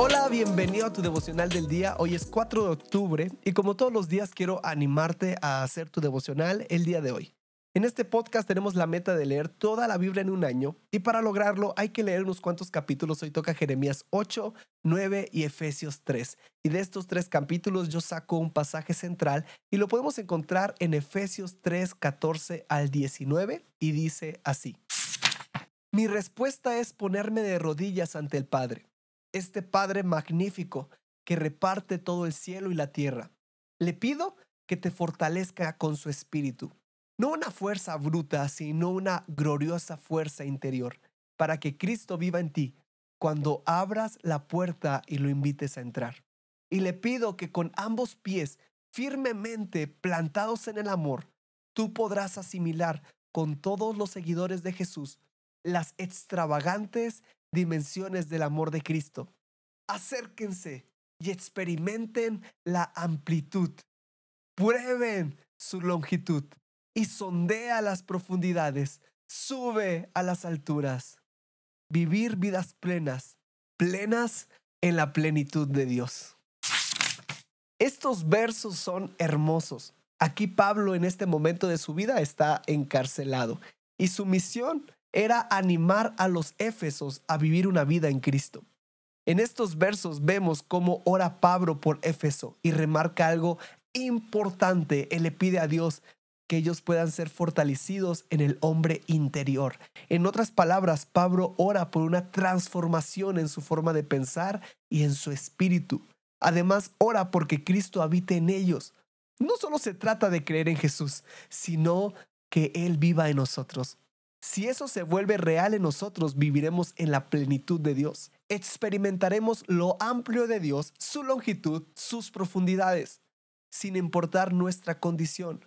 Hola, bienvenido a tu devocional del día. Hoy es 4 de octubre y como todos los días quiero animarte a hacer tu devocional el día de hoy. En este podcast tenemos la meta de leer toda la Biblia en un año y para lograrlo hay que leer unos cuantos capítulos. Hoy toca Jeremías 8, 9 y Efesios 3. Y de estos tres capítulos yo saco un pasaje central y lo podemos encontrar en Efesios 3, 14 al 19 y dice así. Mi respuesta es ponerme de rodillas ante el Padre, este Padre magnífico que reparte todo el cielo y la tierra. Le pido que te fortalezca con su espíritu no una fuerza bruta, sino una gloriosa fuerza interior, para que Cristo viva en ti cuando abras la puerta y lo invites a entrar. Y le pido que con ambos pies firmemente plantados en el amor, tú podrás asimilar con todos los seguidores de Jesús las extravagantes dimensiones del amor de Cristo. Acérquense y experimenten la amplitud. Prueben su longitud y sondea las profundidades, sube a las alturas. Vivir vidas plenas, plenas en la plenitud de Dios. Estos versos son hermosos. Aquí Pablo en este momento de su vida está encarcelado y su misión era animar a los éfesos a vivir una vida en Cristo. En estos versos vemos cómo ora Pablo por Éfeso y remarca algo importante. Él le pide a Dios que ellos puedan ser fortalecidos en el hombre interior. En otras palabras, Pablo ora por una transformación en su forma de pensar y en su espíritu. Además, ora porque Cristo habite en ellos. No solo se trata de creer en Jesús, sino que Él viva en nosotros. Si eso se vuelve real en nosotros, viviremos en la plenitud de Dios. Experimentaremos lo amplio de Dios, su longitud, sus profundidades, sin importar nuestra condición.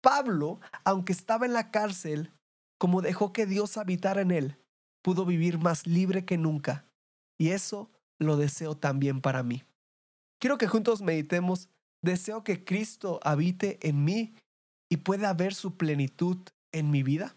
Pablo, aunque estaba en la cárcel, como dejó que Dios habitara en él, pudo vivir más libre que nunca. Y eso lo deseo también para mí. Quiero que juntos meditemos, deseo que Cristo habite en mí y pueda ver su plenitud en mi vida.